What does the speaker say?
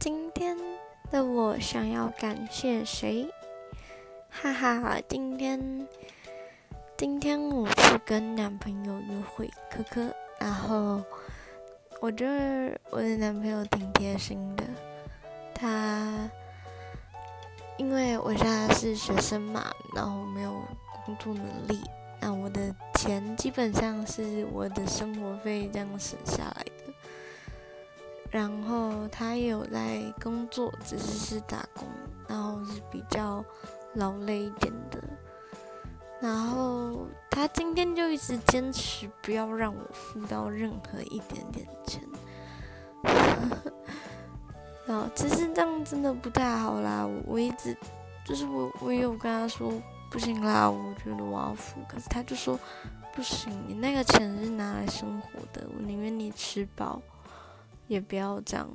今天的我想要感谢谁？哈哈，今天今天我去跟男朋友约会，可可，然后我觉得我的男朋友挺贴心的，他因为我现在是学生嘛，然后没有工作能力，那我的钱基本上是我的生活费这样省下来。然后他也有在工作，只是是打工，然后是比较劳累一点的。然后他今天就一直坚持不要让我付到任何一点点钱。然后其实这样真的不太好啦，我一直就是我我有跟他说不行啦，我觉得我要付，可是他就说不行，你那个钱是拿来生活的，我宁愿你吃饱。也不要这样。